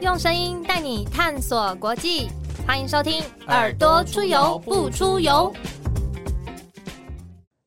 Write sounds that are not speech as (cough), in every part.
用声音带你探索国际，欢迎收听《耳朵出游不出游》。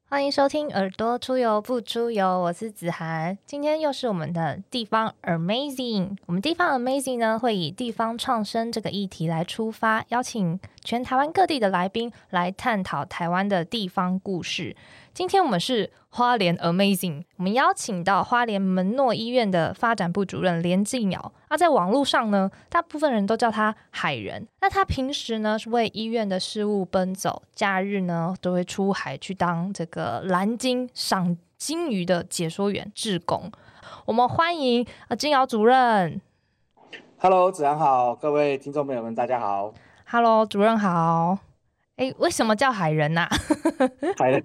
欢迎收听《耳朵出游不出游》，我是子涵。今天又是我们的地方 Amazing，我们地方 Amazing 呢会以地方创生这个议题来出发，邀请全台湾各地的来宾来探讨台湾的地方故事。今天我们是花莲 Amazing，我们邀请到花莲门诺医院的发展部主任连继鸟。那在网络上呢，大部分人都叫他海人。那他平时呢是为医院的事务奔走，假日呢都会出海去当这个蓝鲸赏鲸鱼的解说员、志工。我们欢迎啊金瑶主任。Hello，子安好，各位听众朋友们，大家好。Hello，主任好。哎，为什么叫海人呐？(laughs) 海人。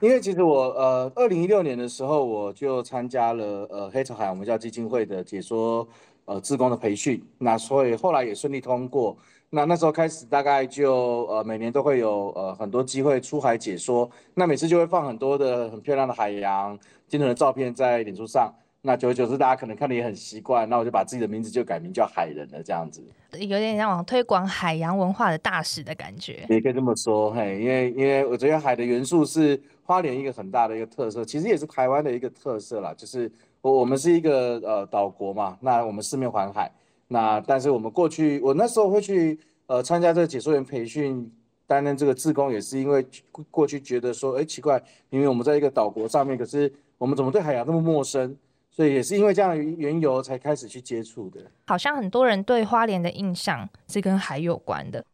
因为其实我呃，二零一六年的时候，我就参加了呃黑潮海我们叫基金会的解说呃志工的培训，那所以后来也顺利通过。那那时候开始大概就呃每年都会有呃很多机会出海解说，那每次就会放很多的很漂亮的海洋精准的照片在脸书上。那久而久之，大家可能看的也很习惯，那我就把自己的名字就改名叫海人了，这样子，有点像推广海洋文化的大使的感觉。也可以这么说，嘿，因为因为我觉得海的元素是花莲一个很大的一个特色，其实也是台湾的一个特色啦，就是我我们是一个呃岛国嘛，那我们四面环海，那但是我们过去我那时候会去呃参加这个解说员培训，担任这个志工，也是因为过去觉得说，哎，奇怪，因为我们在一个岛国上面，可是我们怎么对海洋那么陌生？所以也是因为这样的缘由才开始去接触的。好像很多人对花莲的印象是跟海有关的。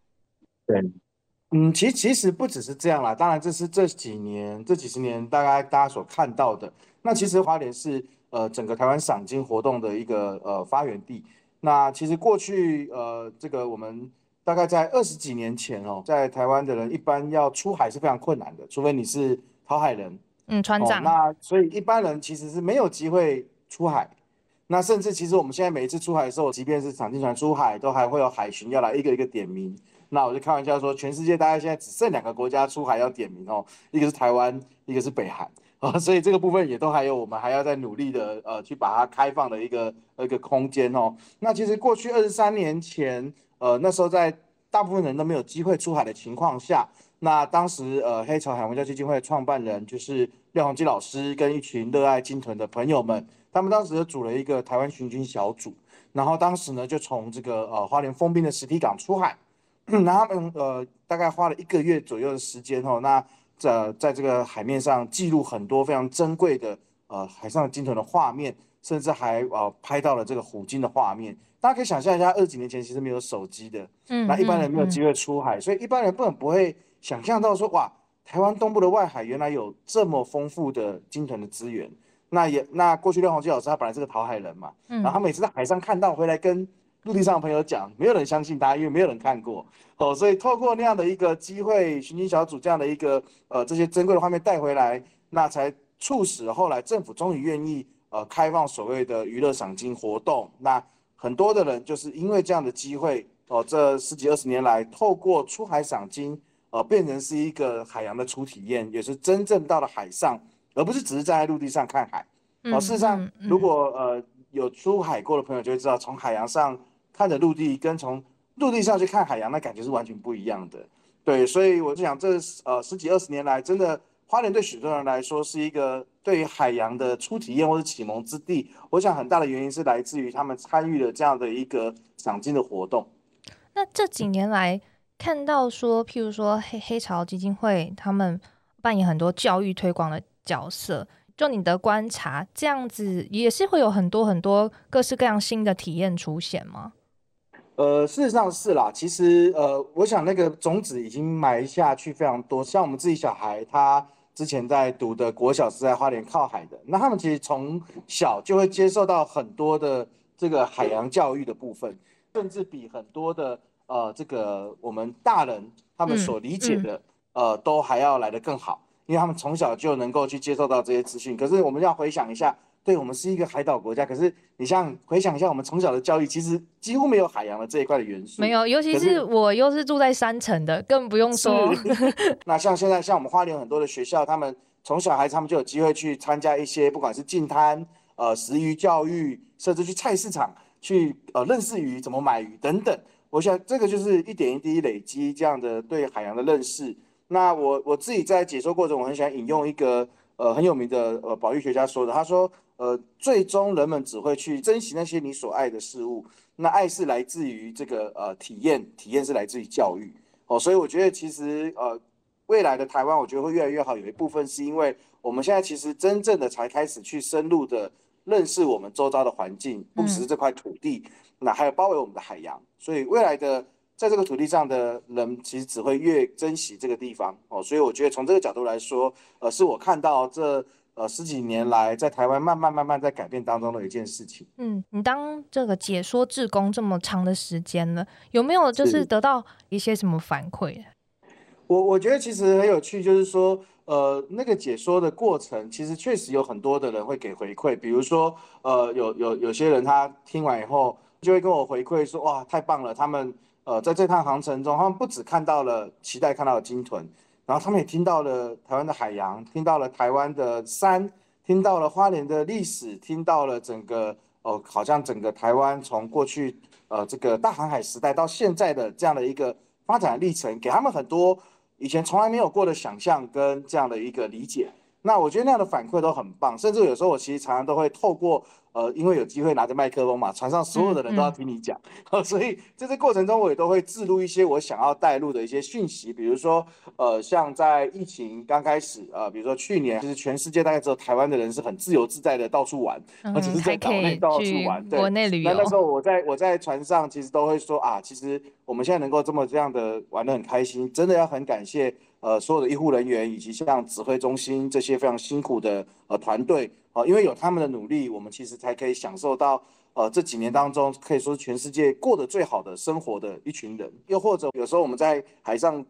对，嗯，其实其实不只是这样啦。当然，这是这几年这几十年大概大家所看到的。那其实花莲是呃整个台湾赏金活动的一个呃发源地。那其实过去呃这个我们大概在二十几年前哦，在台湾的人一般要出海是非常困难的，除非你是讨海人。嗯，船长。那所以一般人其实是没有机会出海。那甚至其实我们现在每一次出海的时候，即便是长进船出海，都还会有海巡要来一个一个点名。那我就开玩笑说，全世界大概现在只剩两个国家出海要点名哦，一个是台湾，一个是北韩啊。所以这个部分也都还有我们还要再努力的呃去把它开放的一个一个空间哦。那其实过去二十三年前，呃那时候在大部分人都没有机会出海的情况下。那当时，呃，黑潮海文教基金会创办人就是廖鸿基老师跟一群热爱鲸豚的朋友们，他们当时就组了一个台湾巡军小组，然后当时呢就从这个呃花莲封滨的实体港出海，(clears throat) 那他们呃大概花了一个月左右的时间哦，那在在这个海面上记录很多非常珍贵的呃海上鲸豚的画面，甚至还呃拍到了这个虎鲸的画面。大家可以想象一下，二十几年前其实没有手机的，嗯，那一般人没有机会出海，所以一般人根本不会。想象到说哇，台湾东部的外海原来有这么丰富的鲸豚的资源，那也那过去廖鸿基老师他本来是个讨海人嘛，嗯然后他每次在海上看到回来跟陆地上的朋友讲，没有人相信他，因为没有人看过哦，所以透过那样的一个机会，巡警小组这样的一个呃这些珍贵的画面带回来，那才促使后来政府终于愿意呃开放所谓的娱乐赏金活动，那很多的人就是因为这样的机会哦，这十几二十年来透过出海赏金。呃，变成是一个海洋的初体验，也是真正到了海上，而不是只是站在陆地上看海。哦，事实上，如果呃有出海过的朋友就会知道，从海洋上看着陆地，跟从陆地上去看海洋，那感觉是完全不一样的。对，所以我就想，这呃十几二十年来，真的花莲对许多人来说是一个对于海洋的初体验或者启蒙之地。我想很大的原因是来自于他们参与了这样的一个赏金的活动。那这几年来。看到说，譬如说黑黑潮基金会，他们扮演很多教育推广的角色。就你的观察，这样子也是会有很多很多各式各样新的体验出现吗？呃，事实上是啦。其实呃，我想那个种子已经埋下去非常多。像我们自己小孩，他之前在读的国小是在花莲靠海的，那他们其实从小就会接受到很多的这个海洋教育的部分，甚至比很多的。呃，这个我们大人他们所理解的，呃，都还要来得更好，因为他们从小就能够去接受到这些资讯。可是我们要回想一下，对我们是一个海岛国家，可是你像回想一下，我们从小的教育其实几乎没有海洋的这一块的元素。没有，尤其是我又是住在山城的，更不用说。那像现在像我们花莲很多的学校，他们从小孩子他们就有机会去参加一些，不管是进滩、呃食鱼教育，甚至去菜市场。去呃认识鱼，怎么买鱼等等。我想这个就是一点一滴累积这样的对海洋的认识。那我我自己在解说过程，我很喜欢引用一个呃很有名的呃保育学家说的，他说呃最终人们只会去珍惜那些你所爱的事物，那爱是来自于这个呃体验，体验是来自于教育哦，所以我觉得其实呃未来的台湾我觉得会越来越好，有一部分是因为我们现在其实真正的才开始去深入的认识我们周遭的环境，不只是这块土地，那还有包围我们的海洋，所以未来的。在这个土地上的人，其实只会越珍惜这个地方哦，所以我觉得从这个角度来说，呃，是我看到这呃十几年来在台湾慢慢慢慢在改变当中的一件事情。嗯，你当这个解说志工这么长的时间了，有没有就是得到一些什么反馈？我我觉得其实很有趣，就是说，呃，那个解说的过程，其实确实有很多的人会给回馈，比如说，呃，有有有些人他听完以后就会跟我回馈说，哇，太棒了，他们。呃，在这趟航程中，他们不只看到了期待看到的鲸豚，然后他们也听到了台湾的海洋，听到了台湾的山，听到了花莲的历史，听到了整个哦，好像整个台湾从过去呃这个大航海时代到现在的这样的一个发展历程，给他们很多以前从来没有过的想象跟这样的一个理解。那我觉得那样的反馈都很棒，甚至有时候我其实常常都会透过呃，因为有机会拿着麦克风嘛，船上所有的人都要听你讲，(laughs) 所以在这过程中我也都会记录一些我想要带入的一些讯息，比如说呃，像在疫情刚开始呃，比如说去年，其实全世界大概只有台湾的人是很自由自在的到处玩，而且是在岛内到处玩，对，国内旅游。那那时候我在我在船上其实都会说啊，其实我们现在能够这么这样的玩的很开心，真的要很感谢。呃，所有的医护人员以及像指挥中心这些非常辛苦的呃团队啊，因为有他们的努力，我们其实才可以享受到呃这几年当中可以说是全世界过得最好的生活的一群人。又或者有时候我们在海上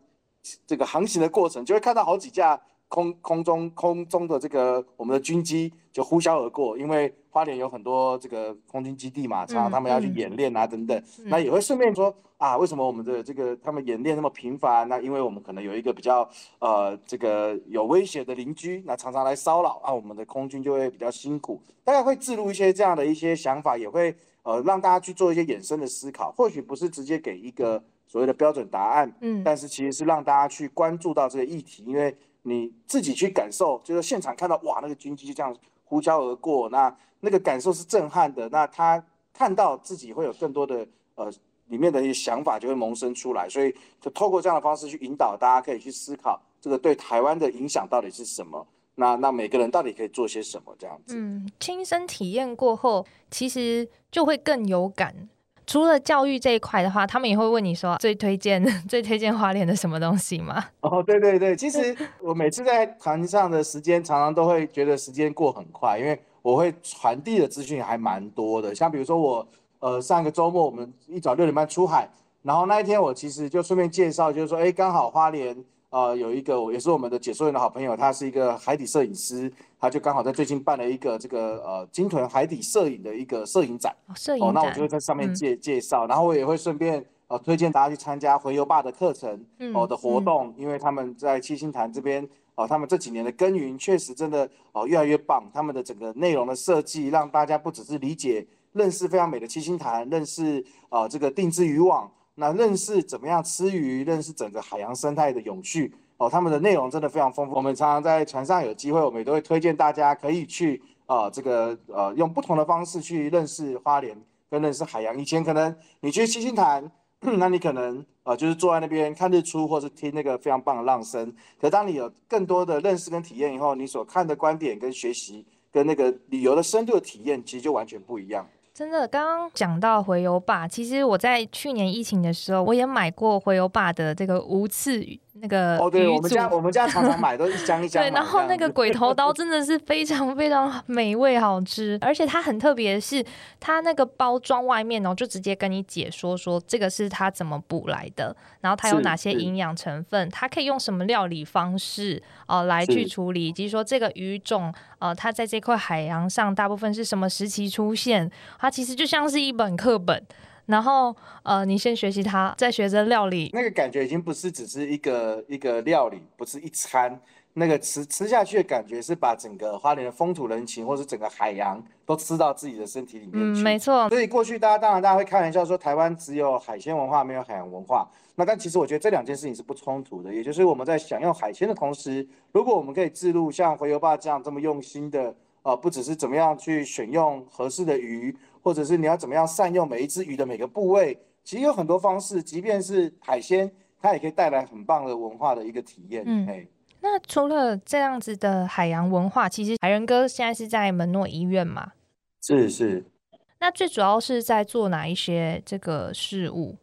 这个航行的过程，就会看到好几架。空空中空中的这个我们的军机就呼啸而过，因为花莲有很多这个空军基地嘛，常常他们要去演练啊等等，那也会顺便说啊，为什么我们的这个他们演练那么频繁？那因为我们可能有一个比较呃这个有威胁的邻居，那常常来骚扰啊，我们的空军就会比较辛苦。大家会记录一些这样的一些想法，也会呃让大家去做一些衍生的思考，或许不是直接给一个所谓的标准答案，嗯，但是其实是让大家去关注到这个议题，因为。你自己去感受，就是现场看到哇，那个军机就这样呼啸而过，那那个感受是震撼的。那他看到自己会有更多的呃里面的一些想法就会萌生出来，所以就透过这样的方式去引导大家，可以去思考这个对台湾的影响到底是什么。那那每个人到底可以做些什么？这样子，嗯，亲身体验过后，其实就会更有感。除了教育这一块的话，他们也会问你说最推荐 (laughs) 最推荐花莲的什么东西吗？哦，对对对，其实我每次在船上的时间，常常都会觉得时间过很快，因为我会传递的资讯还蛮多的。像比如说我呃上个周末我们一早六点半出海，然后那一天我其实就顺便介绍，就是说哎刚好花莲。呃，有一个也是我们的解说员的好朋友，他是一个海底摄影师，他就刚好在最近办了一个这个呃金屯海底摄影的一个摄影展。摄影展。哦，那我就会在上面介介绍，然后我也会顺便呃推荐大家去参加回游坝的课程哦的活动，因为他们在七星潭这边哦，他们这几年的耕耘确实真的哦越来越棒，他们的整个内容的设计让大家不只是理解认识非常美的七星潭，认识啊这个定制渔网。那认识怎么样吃鱼，认识整个海洋生态的永续哦，他们的内容真的非常丰富。我们常常在船上有机会，我们也都会推荐大家可以去啊，这个呃，用不同的方式去认识花莲，跟认识海洋。以前可能你去七星潭，(clears throat) 那你可能呃就是坐在那边看日出，或是听那个非常棒的浪声。可当你有更多的认识跟体验以后，你所看的观点跟学习，跟那个旅游的深度的体验，其实就完全不一样。真的，刚刚讲到回游坝，其实我在去年疫情的时候，我也买过回游坝的这个无刺鱼。那个哦，对，我们家我们家常常买都一箱一 (laughs) 箱。对，然后那个鬼头刀 (laughs) 真的是非常非常美味好吃，而且它很特别的是，它那个包装外面哦，就直接跟你解说说这个是它怎么补来的，然后它有哪些营养成分，它可以用什么料理方式哦来去处理，以及说这个鱼种呃它在这块海洋上大部分是什么时期出现，它其实就像是一本课本。然后，呃，你先学习它，再学着料理。那个感觉已经不是只是一个一个料理，不是一餐，那个吃吃下去的感觉是把整个花莲的风土人情，或是整个海洋都吃到自己的身体里面。没错，所以过去大家当然大家会开玩笑说台湾只有海鲜文化没有海洋文化，那但其实我觉得这两件事情是不冲突的，也就是我们在享用海鲜的同时，如果我们可以置入像回游爸这样这么用心的，呃，不只是怎么样去选用合适的鱼，或者是你要怎么样善用每一只鱼的每个部位，其实有很多方式，即便是海鲜，它也可以带来很棒的文化的一个体验。嗯哎那除了这样子的海洋文化，其实海仁哥现在是在门诺医院嘛？是是。那最主要是在做哪一些这个事务？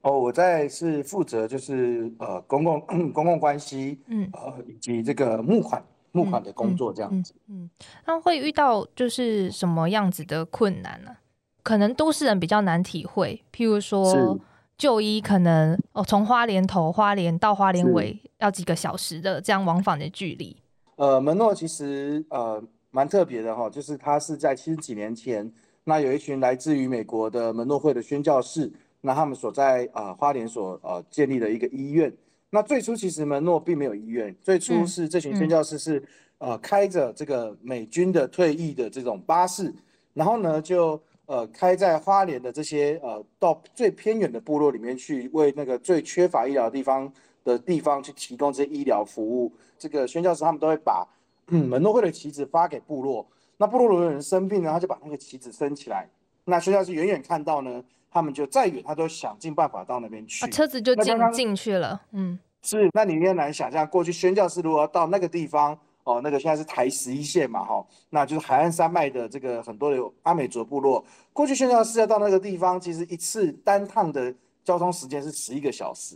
哦，我在是负责就是呃公共公共关系，嗯呃以及这个募款募款的工作这样子。嗯，那会遇到就是什么样子的困难呢、可能都市人比较难体会，譬如说就医可能哦，从花莲头花莲到花莲尾要几个小时的这样往返的距离。呃，门诺其实呃蛮特别的哈，就是他是在七十几年前，那有一群来自于美国的门诺会的宣教士，那他们所在呃花莲所呃建立的一个医院。那最初其实门诺并没有医院，最初嗯是这群宣教师是、呃开着这个美军的退役的这种巴士，然后呢就呃开在花莲的这些呃到最偏远的部落里面去，为那个最缺乏医疗的地方的地方去提供这些医疗服务。这个宣教师他们都会把嗯门诺会的旗子发给部落，那部落的人生病呢，他就把那个旗子升起来。那宣教师远远看到呢，他们就再远，他都想尽办法到那边去。啊，车子就进进去了，嗯是，那你也难想象，过去宣教士如何到那个地方，哦，那个现在是台十一线嘛，哈、那就是海岸山脉的这个很多的阿美族部落，过去宣教士要到那个地方，其实一次单趟的交通时间是十一个小时，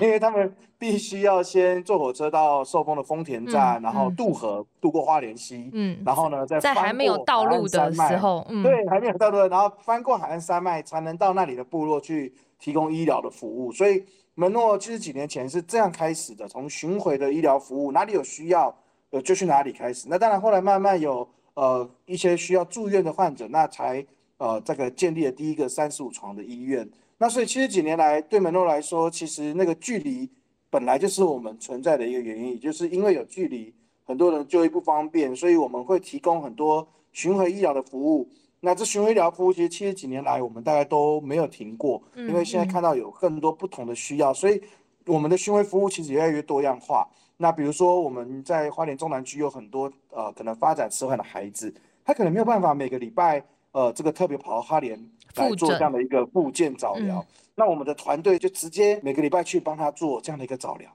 因为他们必须要先坐火车到寿丰的丰田站，嗯然后嗯渡河，渡过花莲溪，嗯，然后呢再在还没有道路的时候，嗯，对，还没有道路，然后翻过海岸山脉才能到那里的部落去提供医疗的服务。所以门诺七十几年前是这样开始的，从巡回的医疗服务，哪里有需要，呃，就去哪里开始。那当然后来慢慢有呃一些需要住院的患者，那才呃这个建立了第一个三十五床的医院。那所以七十几年来，对门诺来说，其实那个距离本来就是我们存在的一个原因，也就是因为有距离，很多人就医不方便，所以我们会提供很多巡回医疗的服务。那这巡回医疗服务其实七十几年来，我们大概都没有停过，嗯因为现在看到有更多不同的需要，所以我们的巡回服务其实越来越多样化。那比如说我们在花莲中南区有很多呃可能发展迟缓的孩子，他可能没有办法每个礼拜呃这个特别跑到花莲来做这样的一个复健早疗。嗯那我们的团队就直接每个礼拜去帮他做这样的一个早疗。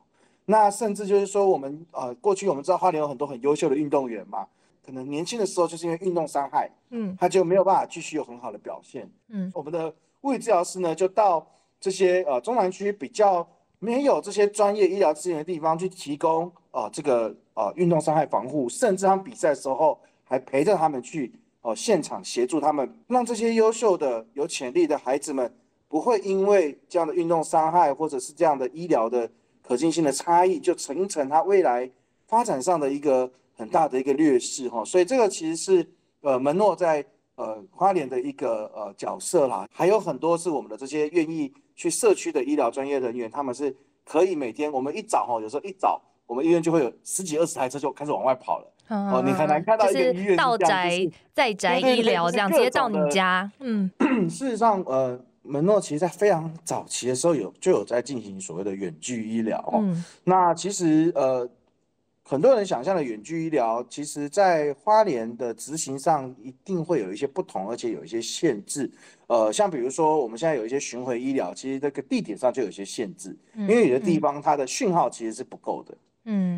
那甚至就是说，我们呃过去我们知道花莲有很多很优秀的运动员嘛，可能年轻的时候就是因为运动伤害，嗯他就没有办法继续有很好的表现。嗯我们的物理治疗师呢，就到这些呃中南区比较没有这些专业医疗资源的地方去提供呃这个呃运动伤害防护，甚至他们比赛的时候还陪着他们去哦现场协助他们，让这些优秀的有潜力的孩子们不会因为这样的运动伤害或者是这样的医疗的可进性的差异，就形成他未来发展上的一个很大的一个劣势哈。所以这个其实是呃门诺在呃花莲的一个呃角色啦，还有很多是我们的这些愿意去社区的医疗专业人员，他们是可以每天我们一早哈，有时候一早我们医院就会有十几二十台车就开始往外跑了。哦你很难看到就一个医院到宅就是在宅医疗这样，直接到你家，嗯 (clears throat) 事实上，呃，门诺其实在非常早期的时候有就有在进行所谓的远距医疗哦。嗯那其实呃，很多人想象的远距医疗，其实在花莲的执行上一定会有一些不同，而且有一些限制。呃，像比如说我们现在有一些巡回医疗，其实这个地点上就有一些限制，因为有的地方它的讯号其实是不够的。嗯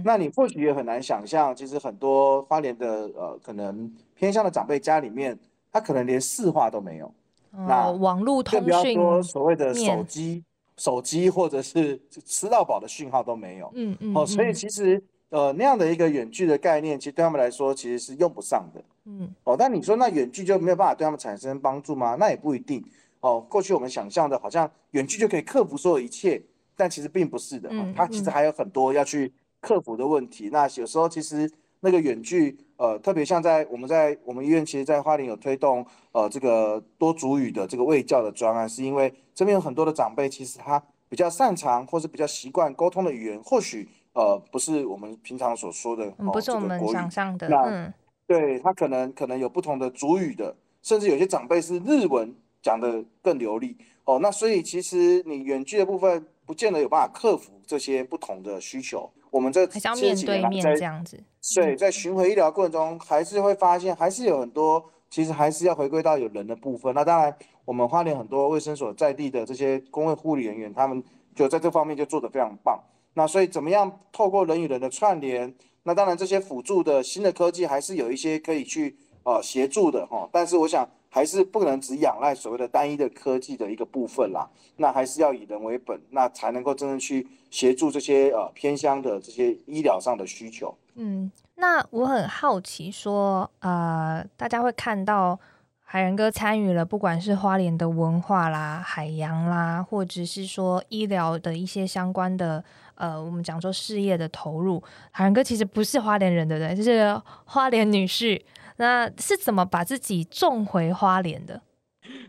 那你或许也很难想象，其实很多花莲的呃可能偏向的长辈家里面，他可能连市话都没有。那哦，网络更不要通讯，说所谓的手机、手机或者是吃到饱的讯号都没有。嗯嗯哦，所以嗯其实呃那样的一个远距的概念，其实对他们来说其实是用不上的。嗯哦，但你说那远距就没有办法对他们产生帮助吗？那也不一定。哦，过去我们想象的好像远距就可以克服所有一切，但其实并不是的。它其实嗯还有很多要去克服的问题。那有时候其实那个远距，呃，特别像在我们在我们医院，其实，在花莲有推动呃这个多主语的这个卫教的专案，是因为这边有很多的长辈，其实他比较擅长或是比较习惯沟通的语言，或许呃不是我们平常所说的，嗯，不是我们想象的，那嗯，对他可能可能有不同的主语的，甚至有些长辈是日文讲的更流利哦。那所以其实你远距的部分，不见得有办法克服这些不同的需求。我们这还是要面对面这样子。对，在巡回医疗过程中，还是会发现，还是有很多，其实还是要回归到有人的部分。那当然，我们花莲很多卫生所在地的这些工会护理人员，他们就在这方面就做得非常棒。那所以怎么样透过人与人的串联？那当然这些辅助的新的科技，还是有一些可以去呃协助的哈。但是我想。还是不能只仰赖所谓的单一的科技的一个部分啦，那还是要以人为本，那才能够真正去协助这些呃偏乡的这些医疗上的需求。嗯，那我很好奇，说呃，大家会看到海仁哥参与了，不管是花莲的文化啦、海洋啦，或者是说医疗的一些相关的呃，我们讲说事业的投入。海仁哥其实不是花莲人，对不对？就是花莲女婿。那是怎么把自己种回花莲的？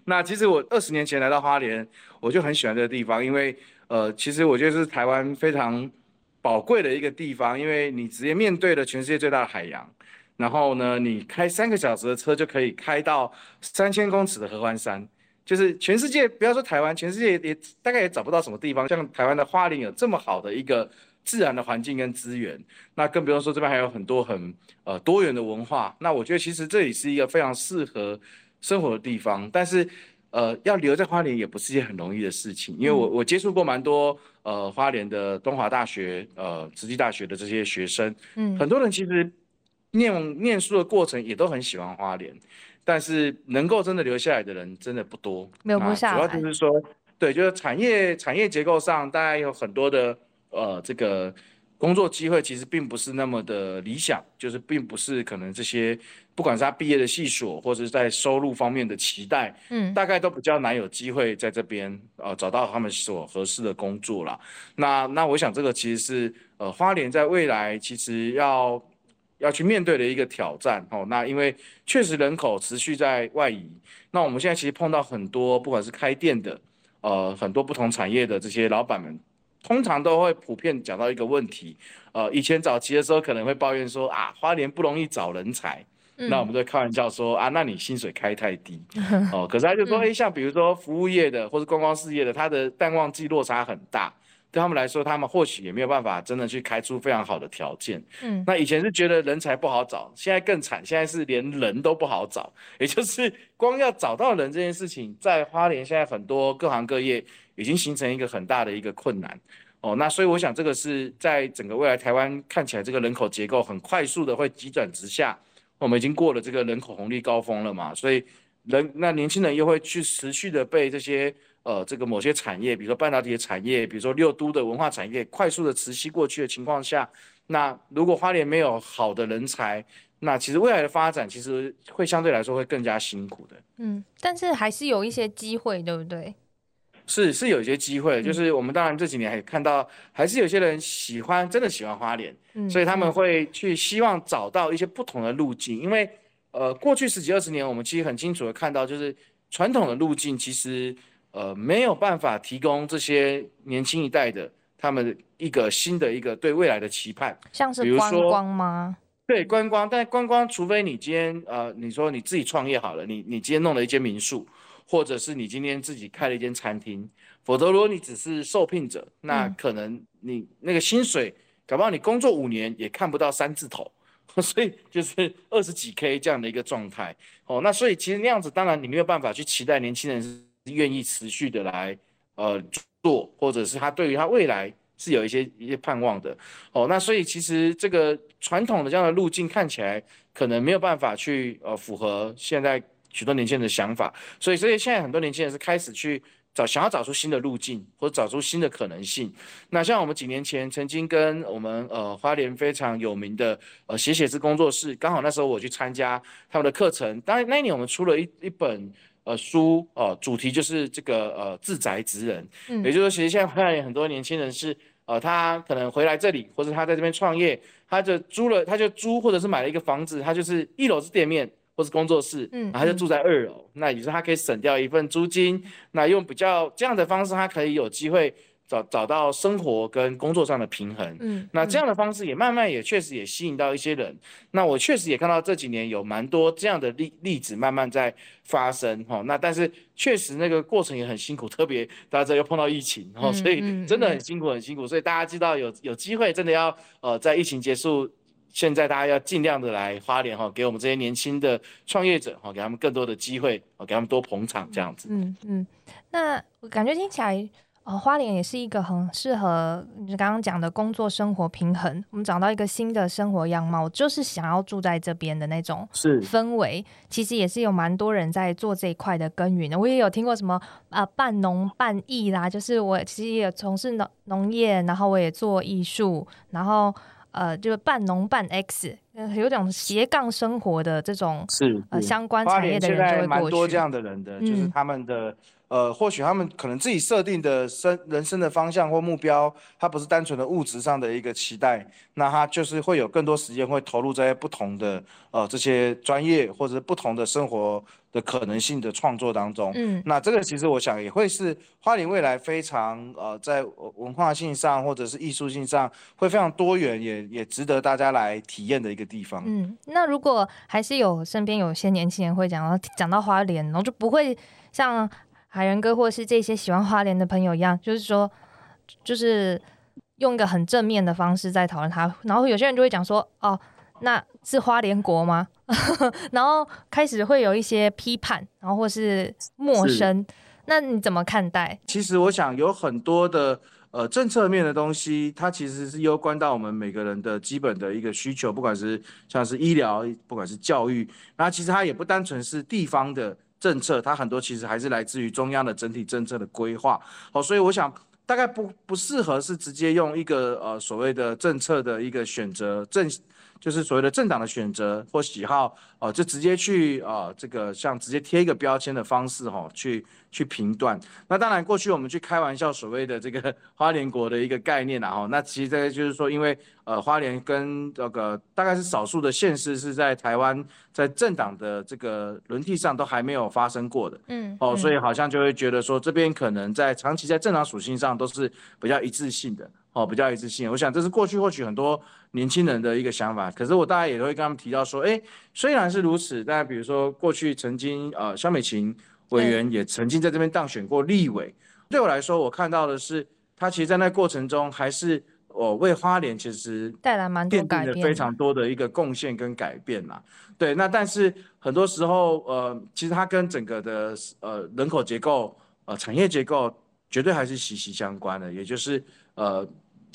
那其实我二十年前来到花莲，我就很喜欢这个地方，因为呃，其实我觉得是台湾非常宝贵的一个地方，因为你直接面对了全世界最大的海洋，然后呢，你开三个小时的车就可以开到三千公尺的合欢山，就是全世界不要说台湾，全世界也大概也找不到什么地方像台湾的花莲有这么好的一个。自然的环境跟资源，那更不用说这边还有很多很呃多元的文化。那我觉得其实这里是一个非常适合生活的地方。但是呃，要留在花莲也不是一件很容易的事情，因为我我接触过蛮多呃花莲的东华大学、呃慈济大学的这些学生，嗯，很多人其实念念书的过程也都很喜欢花莲，但是能够真的留下来的人真的不多，留不下来。主要就是说，对，就是产业产业结构上，大概有很多的。呃，这个工作机会其实并不是那么的理想，就是并不是可能这些，不管是他毕业的系所，或者是在收入方面的期待，嗯，大概都比较难有机会在这边呃找到他们所合适的工作啦。那那我想这个其实是呃花莲在未来其实要要去面对的一个挑战哦。那因为确实人口持续在外移，那我们现在其实碰到很多不管是开店的，呃，很多不同产业的这些老板们。通常都会普遍讲到一个问题，呃，以前早期的时候可能会抱怨说啊，花莲不容易找人才，那我们就开玩笑说啊，那你薪水开太低 (laughs) 哦。可是他就说，哎，像比如说服务业的或者观光事业的，他的淡旺季落差很大，对他们来说，他们或许也没有办法真的去开出非常好的条件。嗯，那以前是觉得人才不好找，现在更惨，现在是连人都不好找，也就是光要找到人这件事情，在花莲现在很多各行各业。已经形成一个很大的一个困难哦，那所以我想这个是在整个未来台湾看起来这个人口结构很快速的会急转直下，我们已经过了这个人口红利高峰了嘛，所以人那年轻人又会去持续的被这些呃这个某些产业，比如说半导体的产业，比如说六都的文化产业快速的持续过去的情况下，那如果花莲没有好的人才，那其实未来的发展其实会相对来说会更加辛苦的。嗯，但是还是有一些机会，对不对？是是有一些机会，就是我们当然这几年还看到，还是有些人喜欢真的喜欢花莲，所以他们会去希望找到一些不同的路径。因为呃，过去十几二十年，我们其实很清楚的看到，就是传统的路径其实呃没有办法提供这些年轻一代的他们一个新的一个对未来的期盼，像是观光吗？对观光，但观光除非你今天呃你说你自己创业好了，你你今天弄了一间民宿。或者是你今天自己开了一间餐厅，否则如果你只是受聘者，那可能你那个薪水，搞不好你工作五年也看不到三字头，(laughs) 所以就是二十几 K 这样的一个状态。哦，那所以其实那样子，当然你没有办法去期待年轻人是愿意持续的来呃做，或者是他对于他未来是有一些一些盼望的。哦，那所以其实这个传统的这样的路径看起来可能没有办法去呃符合现在。许多年轻人的想法，所以所以现在很多年轻人是开始去找，想要找出新的路径，或者找出新的可能性。那像我们几年前曾经跟我们呃花莲非常有名的呃写写字工作室，刚好那时候我去参加他们的课程。当然那一年我们出了一一本呃书，呃主题就是这个呃自宅职人，嗯，也就是说其实现在花莲很多年轻人是呃他可能回来这里，或者他在这边创业，他就租了他就租或者是买了一个房子，他就是一楼是店面。或是工作室，嗯，然后就住在二楼，那也就是他可以省掉一份租金，那用比较这样的方式，他可以有机会找找到生活跟工作上的平衡。嗯，那这样的方式也慢慢也确实也吸引到一些人。那我确实也看到这几年有蛮多这样的例例子慢慢在发生哈。那但是确实那个过程也很辛苦，特别大家这又碰到疫情，然后所以真的很辛苦很辛苦。所以大家知道有有机会真的要呃在疫情结束。现在大家要尽量的来花莲哈，给我们这些年轻的创业者哈，给他们更多的机会，给他们多捧场这样子。嗯嗯，那我感觉听起来，呃，花莲也是一个很适合你刚刚讲的工作生活平衡。我们找到一个新的生活样貌，就是想要住在这边的那种是氛围。其实也是有蛮多人在做这一块的耕耘的。我也有听过什么啊，半农半艺啦，就是我其实也从事农农业，然后我也做艺术，然后。呃，就是半农半 X，有种斜杠生活的这种是呃相关产业的人就会蛮多这样的人的，就是他们的呃，或许他们可能自己设定的生人生的方向或目标，他不是单纯的物质上的一个期待，那他就是会有更多时间会投入在不同的呃这些专业或者不同的生活。的可能性的创作当中，嗯，那这个其实我想也会是花莲未来非常呃在文化性上或者是艺术性上会非常多元，也也值得大家来体验的一个地方。嗯，那如果还是有身边有些年轻人会讲到讲到花莲，然后就不会像海源哥或是这些喜欢花莲的朋友一样，就是说就是用一个很正面的方式在讨论它，然后有些人就会讲说哦。那是花莲国吗？(laughs) 然后开始会有一些批判，然后或是陌生，那你怎么看待？其实我想有很多的呃政策面的东西，它其实是攸关到我们每个人的基本的一个需求，不管是像是医疗，不管是教育，那其实它也不单纯是地方的政策，它很多其实还是来自于中央的整体政策的规划。好，所以我想大概不不适合是直接用一个呃所谓的政策的一个选择政。就是所谓的政党的选择或喜好，哦，就直接去啊，这个像直接贴一个标签的方式，哈，去去评断。那当然，过去我们去开玩笑所谓的这个 (laughs) 花莲国的一个概念啊，哈，那其实这个就是说，因为呃，花莲跟这个大概是少数的县市是在台湾在政党的这个轮替上都还没有发生过的，嗯，哦，所以好像就会觉得说这边可能在长期在政党属性上都是比较一致性的。哦，比较一致性，我想这是过去或许很多年轻人的一个想法。可是我大概也都会跟他们提到说，哎，虽然是如此，但比如说过去曾经呃，肖美琴委员也曾经在这边当选过立委。对我来说，我看到的是他其实，在那过程中还是我为花莲其实带来蛮多改变，非常多的一个贡献跟改变呐。对，那但是很多时候呃，其实它跟整个的呃人口结构呃产业结构绝对还是息息相关的，也就是呃。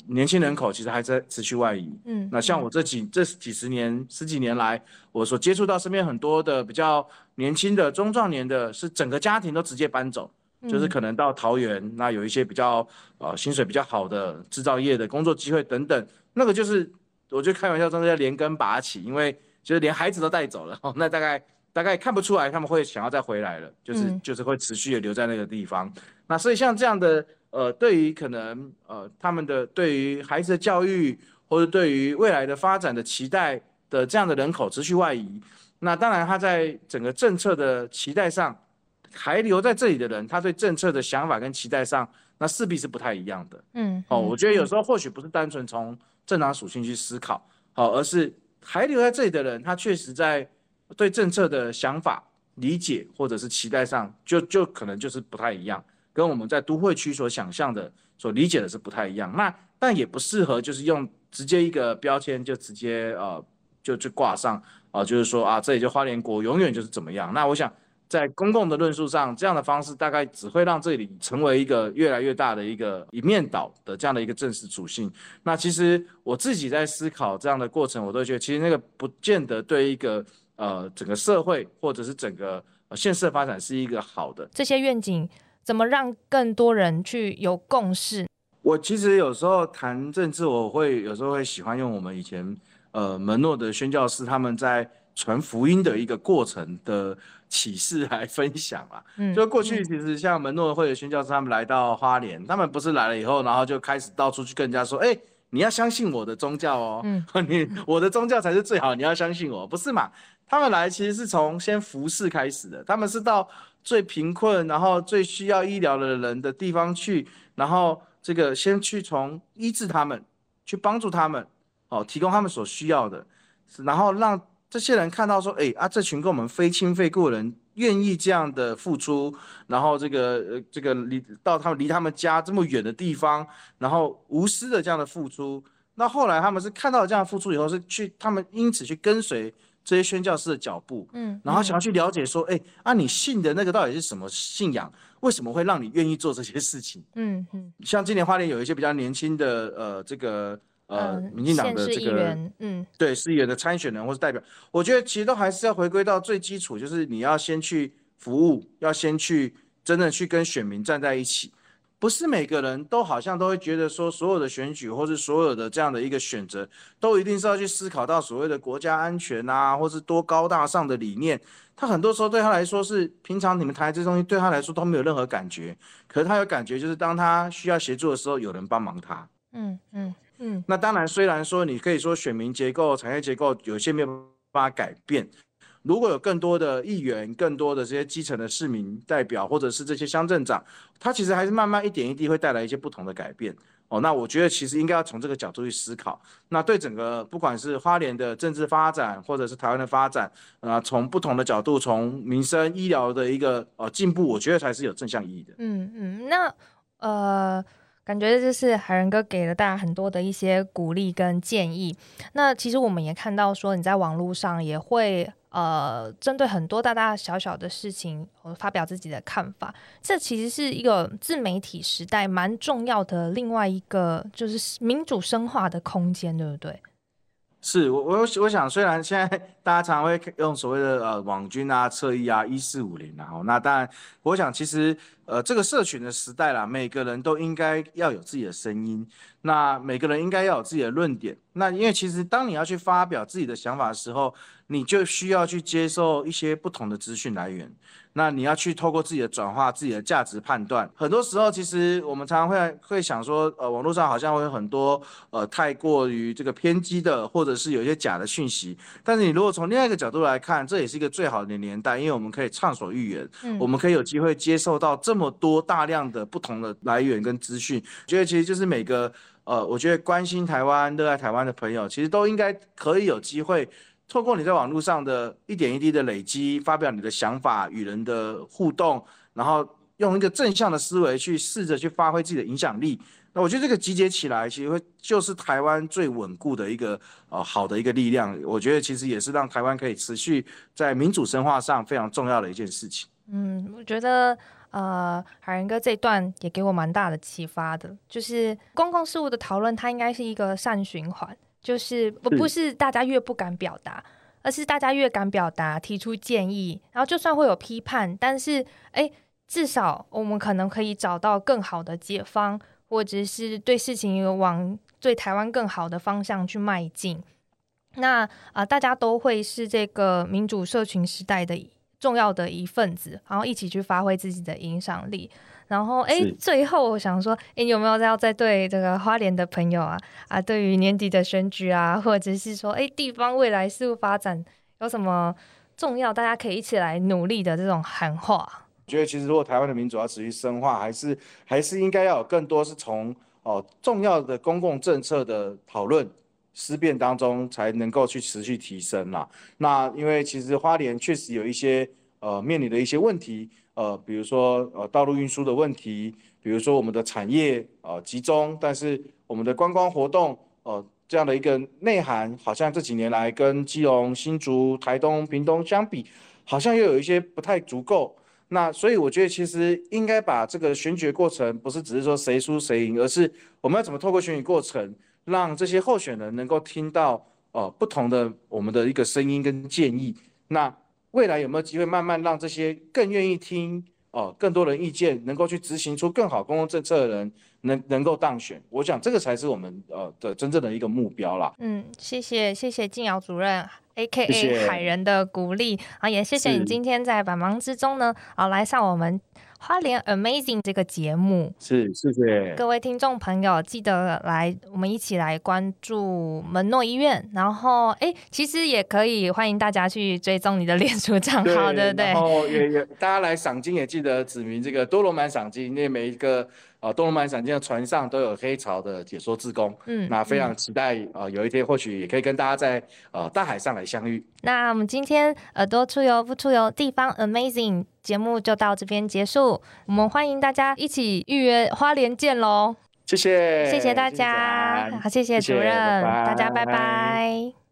年轻人口其实还在持续外移，嗯，那像我这几这几十年十几年来，我所接触到身边很多的比较年轻的中壮年的，是整个家庭都直接搬走，就是可能到桃园，那有一些比较呃薪水比较好的制造业的工作机会等等，那个就是我就开玩笑，中叫连根拔起，因为就是连孩子都带走了，(laughs) 那大概大概看不出来他们会想要再回来了，就是就是会持续的留在那个地方，那所以像这样的。呃，对于可能呃他们的对于孩子的教育或者对于未来的发展的期待的这样的人口持续外移，那当然他在整个政策的期待上还留在这里的人，他对政策的想法跟期待上，那势必是不太一样的。嗯，哦，我觉得有时候或许不是单纯从政党属性去思考，好，而是还留在这里的人，他确实在对政策的想法理解或者是期待上，就就可能就是不太一样。跟我们在都会区所想象的、所理解的是不太一样。那但也不适合，就是用直接一个标签就直接呃就就挂上啊，就是说啊，这里就花莲国永远就是怎么样。那我想在公共的论述上，这样的方式大概只会让这里成为一个越来越大的一个一面倒的这样的一个正式属性。那其实我自己在思考这样的过程，我都觉得其实那个不见得对一个呃整个社会或者是整个县市的发展是一个好的。这些愿景。怎么让更多人去有共识？我其实有时候谈政治，我会有时候会喜欢用我们以前呃门诺的宣教师他们在传福音的一个过程的启示来分享啊。嗯，就过去其实像门诺会的宣教师他们来到花莲，他们不是来了以后，然后就开始到处去跟人家说，哎，你要相信我的宗教哦，嗯，(laughs) 你我的宗教才是最好，你要相信我，不是嘛？他们来其实是从先服侍开始的，他们是到。最贫困，然后最需要医疗的人的地方去，然后这个先去从医治他们，去帮助他们，哦，提供他们所需要的，然后让这些人看到说，哎啊，这群跟我们非亲非故的人愿意这样的付出，然后这个呃这个离到他们离他们家这么远的地方，然后无私的这样的付出，那后来他们是看到这样付出以后，是去他们因此去跟随这些宣教师的脚步，嗯，然后想要去了解说，哎啊，你信的那个到底是什么信仰？为什么会让你愿意做这些事情？嗯嗯像今年花莲有一些比较年轻的呃这个呃嗯民进党的这个嗯对市议员的参选人或是代表，我觉得其实都还是要回归到最基础，就是你要先去服务，要先去真的去跟选民站在一起。不是每个人都好像都会觉得说，所有的选举或是所有的这样的一个选择，都一定是要去思考到所谓的国家安全啊，或是多高大上的理念。他很多时候对他来说是平常你们谈这东西对他来说都没有任何感觉，可是他有感觉，就是当他需要协助的时候，有人帮忙他。嗯嗯嗯那当然，虽然说你可以说选民结构、产业结构有些没有办法改变，如果有更多的议员、更多的这些基层的市民代表，或者是这些乡镇长，他其实还是慢慢一点一滴会带来一些不同的改变。哦，那我觉得其实应该要从这个角度去思考。那对整个不管是花莲的政治发展，或者是台湾的发展，啊、从不同的角度，从民生、医疗的一个呃进步，我觉得才是有正向意义的。嗯嗯，那呃，感觉就是海仁哥给了大家很多的一些鼓励跟建议。那其实我们也看到说，你在网络上也会呃，针对很多大大小小的事情，我发表自己的看法。这其实是一个自媒体时代蛮重要的另外一个就是民主深化的空间，对不对？是我我我想，虽然现在大家常会用所谓的呃网军啊、侧翼啊、一四五零然后那当然，我想其实呃这个社群的时代啦，每个人都应该要有自己的声音，那每个人应该要有自己的论点。那因为其实当你要去发表自己的想法的时候，你就需要去接受一些不同的资讯来源。那你要去透过自己的转化、自己的价值判断。很多时候，其实我们常常会会想说，呃，网络上好像会有很多呃太过于这个偏激的，或者是有一些假的讯息。但是你如果从另外一个角度来看，这也是一个最好的年代，因为我们可以畅所欲言，嗯我们可以有机会接受到这么多大量的不同的来源跟资讯。我觉得其实就是每个呃，我觉得关心台湾、热爱台湾的朋友，其实都应该可以有机会。透过你在网络上的一点一滴的累积，发表你的想法，与人的互动，然后用一个正向的思维去试着去发挥自己的影响力。那我觉得这个集结起来，其实会就是台湾最稳固的一个呃好的一个力量。我觉得其实也是让台湾可以持续在民主深化上非常重要的一件事情。嗯，我觉得呃，海仁哥这一段也给我蛮大的启发的，就是公共事务的讨论，它应该是一个善循环，就是不不是大家越不敢表达，而是大家越敢表达，提出建议，然后就算会有批判，但是哎，至少我们可能可以找到更好的解方，或者是对事情有往对台湾更好的方向去迈进。那啊、呃大家都会是这个民主社群时代的重要的一份子，然后一起去发挥自己的影响力。然后，哎，最后我想说，哎，你有没有要再对这个花莲的朋友啊啊，对于年底的选举啊，或者是说，哎，地方未来事务发展有什么重要，大家可以一起来努力的这种喊话？我觉得其实如果台湾的民主要持续深化，还是还是应该要有更多是从哦重要的公共政策的讨论思辨当中才能够去持续提升啦。那因为其实花莲确实有一些呃面临的一些问题，呃，比如说呃道路运输的问题，比如说我们的产业呃集中，但是我们的观光活动呃这样的一个内涵，好像这几年来跟基隆、新竹、台东、屏东相比，好像又有一些不太足够。那所以我觉得，其实应该把这个选举过程，不是只是说谁输谁赢，而是我们要怎么透过选举过程，让这些候选人能够听到呃不同的我们的一个声音跟建议。那未来有没有机会慢慢让这些更愿意听哦、更多人意见，能够去执行出更好公共政策的人，能能够当选？我想这个才是我们呃的真正的一个目标啦。嗯，谢谢谢谢静瑶主任，A K A 海人的鼓励啊，也谢谢你今天在百忙之中呢，啊来上我们花莲 Amazing 这个节目。是，谢谢各位听众朋友，记得来我们一起来关注门诺医院，然后哎，其实也可以欢迎大家去追踪你的脸书账号，对不对？然后也也大家来赏金也记得指明这个多罗曼赏金，因为每一个。呃，多罗曼赏金的船上都有黑潮的解说志工，嗯，那非常期待呃，有一天或许也可以跟大家在呃大海上来相遇。那我们今天耳朵出游不出游地方 Amazing 节目就到这边结束，我们欢迎大家一起预约花莲见喽！谢谢，谢谢大家，好，谢谢主任，大家拜拜。